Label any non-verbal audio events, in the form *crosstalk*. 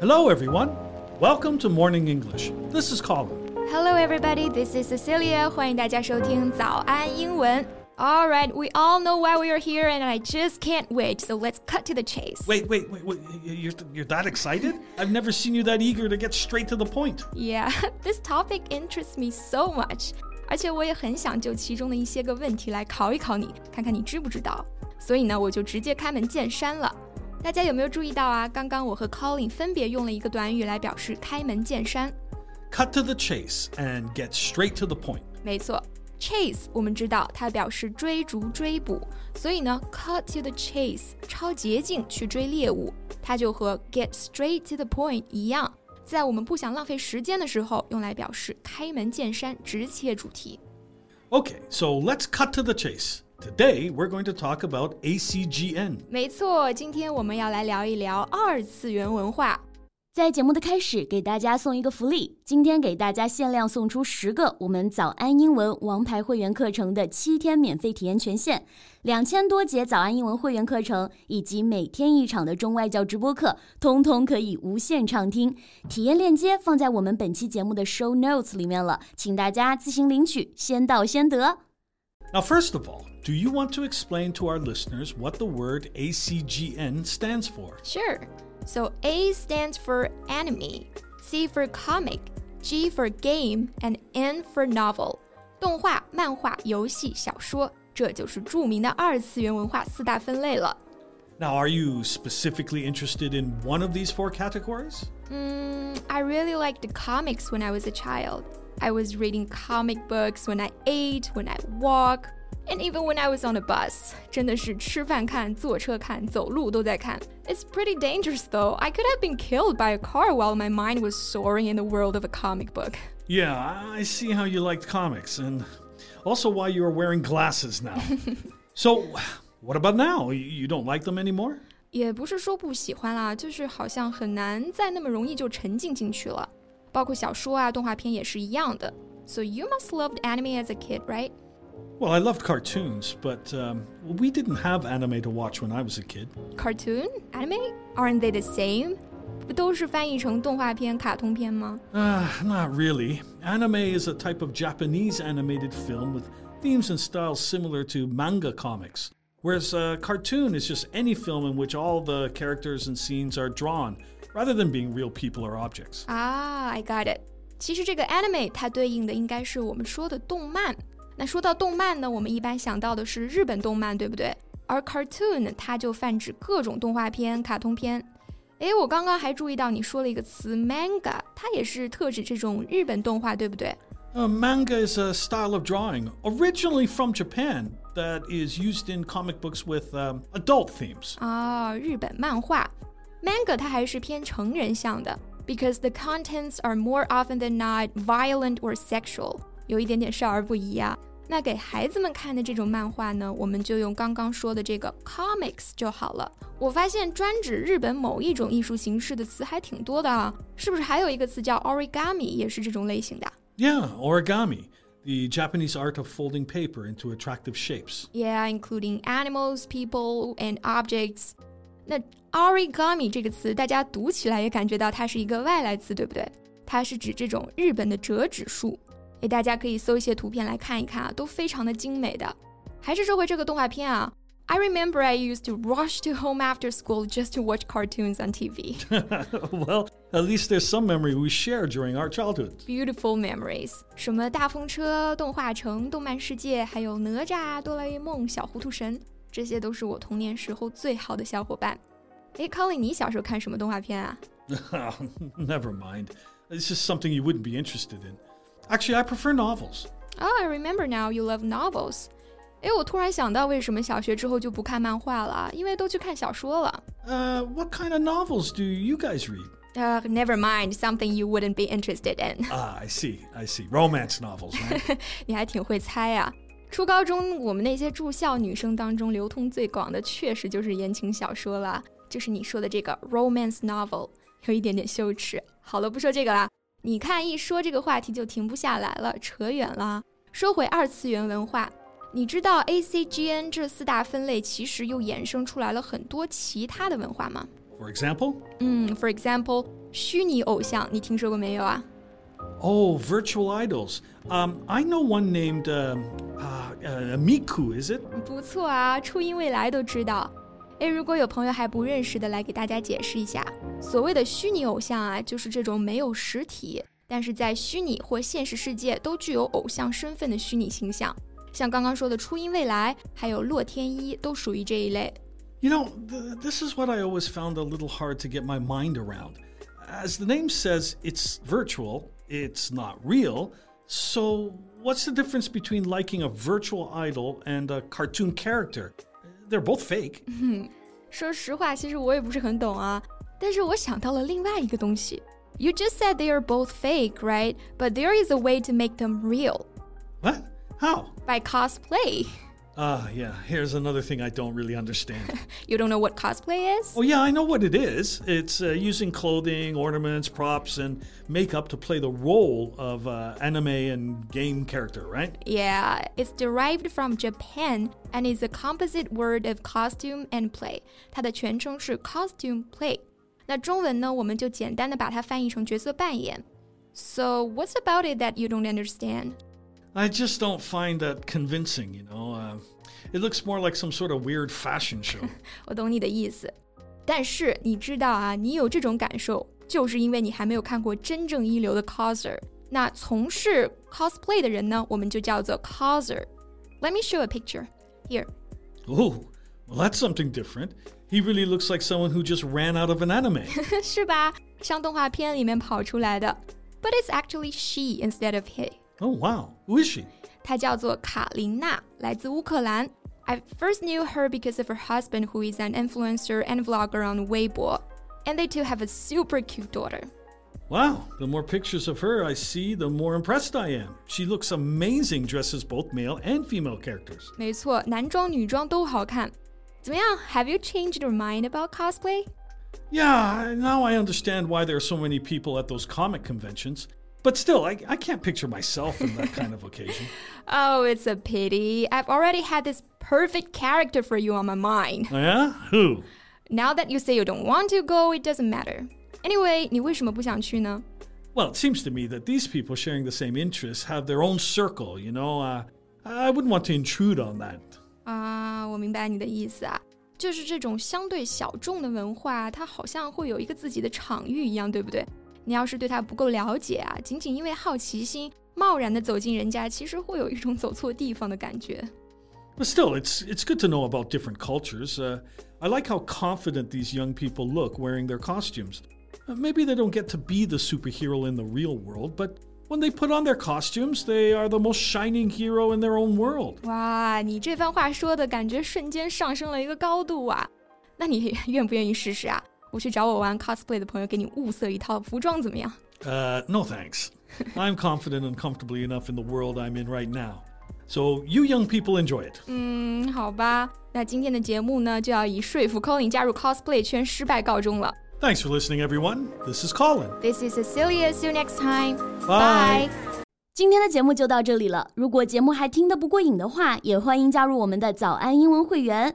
Hello, everyone. Welcome to Morning English. This is Colin. Hello, everybody. This is Cecilia. 欢迎大家收听早安英文。All right, we all know why we are here, and I just can't wait. So let's cut to the chase. Wait, wait, wait, wait. You're, you're that excited? I've never seen you that eager to get straight to the point. Yeah, *laughs* this topic interests me so much. 而且我也很想就其中的一些个问题来考一考你，看看你知不知道。所以呢，我就直接开门见山了。 大家有没有注意到啊？刚刚我和 Colin 分别用了一个短语来表示开门见山。Cut to the chase and get straight to the point. 没错，chase 我们知道它表示追逐、追捕，所以呢，cut to the chase 抄捷径去追猎物，它就和 get straight to the point 一样，在我们不想浪费时间的时候，用来表示开门见山、直切主题。Okay, so let's cut to the chase. Today, we're going to talk about ACGN. 没错，今天我们要来聊一聊二次元文化。在节目的开始，给大家送一个福利，今天给大家限量送出十个我们早安英文王牌会员课程的七天免费体验权限，两千多节早安英文会员课程以及每天一场的中外教直播课，通通可以无限畅听。体验链接放在我们本期节目的 show notes 里面了，请大家自行领取，先到先得。Now, first of all, do you want to explain to our listeners what the word ACGN stands for? Sure. So A stands for anime, C for comic, G for game, and N for novel. 动画、漫画、游戏、小说，这就是着名的二次元文化四大分类了。Now, are you specifically interested in one of these four categories? Mm, I really liked the comics when I was a child. I was reading comic books when I ate, when I walk, and even when I was on a bus. 真的是吃饭看、坐车看、走路都在看。It's pretty dangerous though. I could have been killed by a car while my mind was soaring in the world of a comic book. Yeah, I see how you liked comics and also why you are wearing glasses now. *laughs* so, what about now? You don't like them anymore? 也不是说不喜欢啦，就是好像很难再那么容易就沉浸进去了。 包括小说啊、动画片也是一样的。So you must loved anime as a kid, right? Well, I loved cartoons, but um, we didn't have anime to watch when I was a kid. Cartoon? Anime? Aren't they the same? 不都是翻译成动画片、卡通片吗？Uh, not really. Anime is a type of Japanese animated film with themes and styles similar to manga comics. Whereas a cartoon is just any film in which all the characters and scenes are drawn rather than being real people or objects. Ah, I got it. 其实这个 anime 它对应的应该是我们说的动漫。那说到动漫呢，我们一般想到的是日本动漫，对不对？而 cartoon 它就泛指各种动画片、卡通片。诶，我刚刚还注意到你说了一个词 manga，它也是特指这种日本动画，对不对？Uh, manga is a style of drawing originally from Japan that is used in comic books with um, adult themes. 啊，日本漫画。 Manga 它还是偏成人向的，because the contents are more often than not violent or sexual，有一点点少儿不宜啊。那给孩子们看的这种漫画呢，我们就用刚刚说的这个 comics 就好了。我发现专指日本某一种艺术形式的词还挺多的啊，是不是还有一个词叫 origami，也是这种类型的？Yeah, origami. The Japanese art of folding paper into attractive shapes. Yeah, including animals, people, and objects. 那 origami 这个词，大家读起来也感觉到它是一个外来词，对不对？它是指这种日本的折纸术。诶，大家可以搜一些图片来看一看啊，都非常的精美的。还是说回这个动画片啊，I remember I used to rush to home after school just to watch cartoons on TV. *laughs* well, at least there's some memory we share during our childhood. Beautiful memories. 什么大风车、动画城、动漫世界，还有哪吒、哆啦 A 梦、小糊涂神。 这些都是我童年时候最好的小伙伴。哎，Colin，你小时候看什么动画片啊？Never *laughs* mind. It's just something you wouldn't be interested in. Actually, I prefer novels. Oh, I remember now. You love novels. 哎，我突然想到，为什么小学之后就不看漫画了？因为都去看小说了。Uh, what kind of novels do you guys read? Uh, never mind. Something you wouldn't be interested in. Ah, I see. I see. Romance novels, right? *laughs* 你还挺会猜啊。 初高中我们那些住校女生当中流通最广的，确实就是言情小说了，就是你说的这个 romance novel，有一点点羞耻。好了，不说这个啦。你看，一说这个话题就停不下来了，扯远了。说回二次元文化，你知道 ACGN 这四大分类其实又衍生出来了很多其他的文化吗？For example，嗯，For example。 虚拟偶像，你听说过没有啊？ Oh, virtual idols. Um, I know one named uh, uh, uh, Miku, is it? 不错啊，初音未来都知道。诶，如果有朋友还不认识的，来给大家解释一下。所谓的虚拟偶像啊，就是这种没有实体，但是在虚拟或现实世界都具有偶像身份的虚拟形象。像刚刚说的初音未来，还有洛天依，都属于这一类。 You know, th- this is what I always found a little hard to get my mind around. As the name says, it's virtual, it's not real. So, what's the difference between liking a virtual idol and a cartoon character? They're both fake. *laughs* 说实话，其实我也不是很懂啊。但是我想到了另外一个东西。You just said they are both fake, right? But there is a way to make them real What? How? by cosplay. Ah, yeah, here's another thing I don't really understand. *laughs* You don't know what cosplay is? oh, yeah, I know what it is. It's uh, using clothing, ornaments, props, and makeup to play the role of uh, anime and game character, right? Yeah, it's derived from Japan and is a composite word of costume and play. 它的全称是 costume play。那中文呢，我们就简单的把它翻译成角色扮演。So what's about it that you don't understand? I just don't find that convincing, you know. Uh, it looks more like some sort of weird fashion show. *laughs* 我懂你的意思，但是你知道啊，你有这种感受，就是因为你还没有看过真正一流的 coser。那从事 cosplay 的人呢，我们就叫做 coser。Let me show a picture. Here. oh, well, that's something different. He really looks like someone who just ran out of an anime. *laughs* 是吧？像动画片里面跑出来的。But it's actually she instead of he. oh, wow. Who is she? 她叫做卡琳娜，来自乌克兰。I first knew her because of her husband, who is an influencer and vlogger on Weibo, and they two have a super cute daughter. Wow, the more pictures of her I see, the more impressed I am. She looks amazing dressed as both male and female characters. 没错，男装女装都好看。怎么样？Have you changed your mind about cosplay? Yeah, now I understand why there are so many people at those comic conventions. But still, I, I can't picture myself in that kind of occasion. *laughs* Oh, it's a pity. I've already had this perfect character for you on my mind. Oh, yeah? Who? Now that you say you don't want to go, it doesn't matter. Anyway, 你为什么不想去呢？ Well, it seems to me that these people sharing the same interests have their own circle, you know? Uh, I wouldn't want to intrude on that. 啊，我明白你的意思啊，就是这种相对小众的文化，它好像会有一个自己的场域一样，对不对？ 你要是对他不够了解啊，仅仅因为好奇心贸然的走进人家，其实会有一种走错地方的感觉。But still, it's, it's good to know about different cultures. Uh, I like how confident these young people look wearing their costumes. Uh, maybe they don't get to be the superhero in the real world, but when they put on their costumes, they are the most shining hero in their own world. 哇，你这番话说的感觉瞬间上升了一个高度啊！那你愿不愿意试试啊？我去找我玩 cosplay 的朋友给你物色一套服装怎么样？ Uh, no thanks. *laughs* I'm confident and comfortably enough in the world I'm in right now. So you young people enjoy it. 嗯，好吧。那今天的节目呢，就要以说服 Colin 加入 cosplay 圈失败告终了。 Thanks for listening, everyone. This is Colin. This is Cecilia. See you next time. Bye. Bye. 今天的节目就到这里了。如果节目还听得不过瘾的话，也欢迎加入我们的早安英文会员。